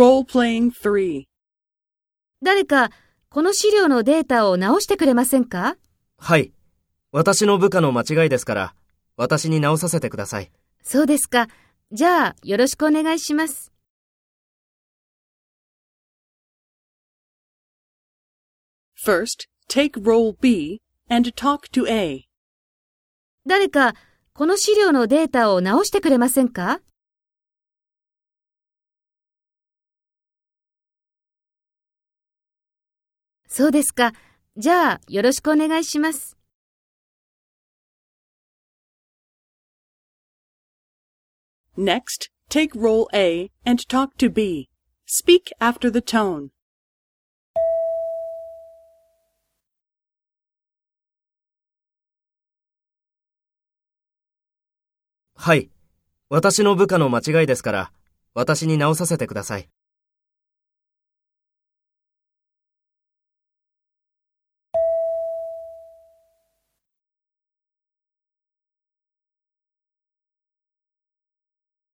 Role-playing 3. 誰か、この資料のデータを直してくれませんか？はい。私の部下の間違いですから、私に直させてください。そうですか。じゃあ、よろしくお願いします。First, take role B and talk to A. 誰か、この資料のデータを直してくれませんか？そうですか。じゃあ、よろしくお願いします。Next, take role A and talk to B. Speak after the tone. はい。私の部下の間違いですから、私に直させてください。